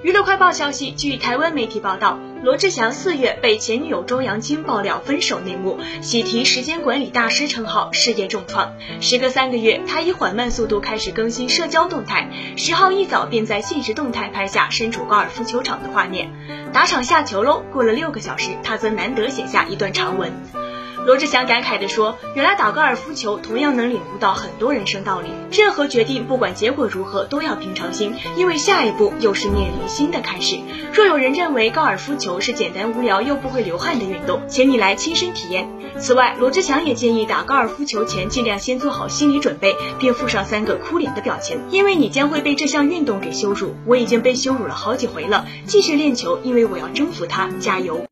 娱乐快报消息，据台湾媒体报道，罗志祥四月被前女友周扬青爆料分手内幕，喜提时间管理大师称号，事业重创。时隔三个月，他以缓慢速度开始更新社交动态，十号一早便在现实动态拍下身处高尔夫球场的画面，打场下球喽。过了六个小时，他则难得写下一段长文。罗志祥感慨地说：“原来打高尔夫球同样能领悟到很多人生道理。任何决定，不管结果如何，都要平常心，因为下一步又是面临新的开始。若有人认为高尔夫球是简单无聊又不会流汗的运动，请你来亲身体验。”此外，罗志祥也建议打高尔夫球前尽量先做好心理准备，并附上三个哭脸的表情，因为你将会被这项运动给羞辱。我已经被羞辱了好几回了，继续练球，因为我要征服它，加油。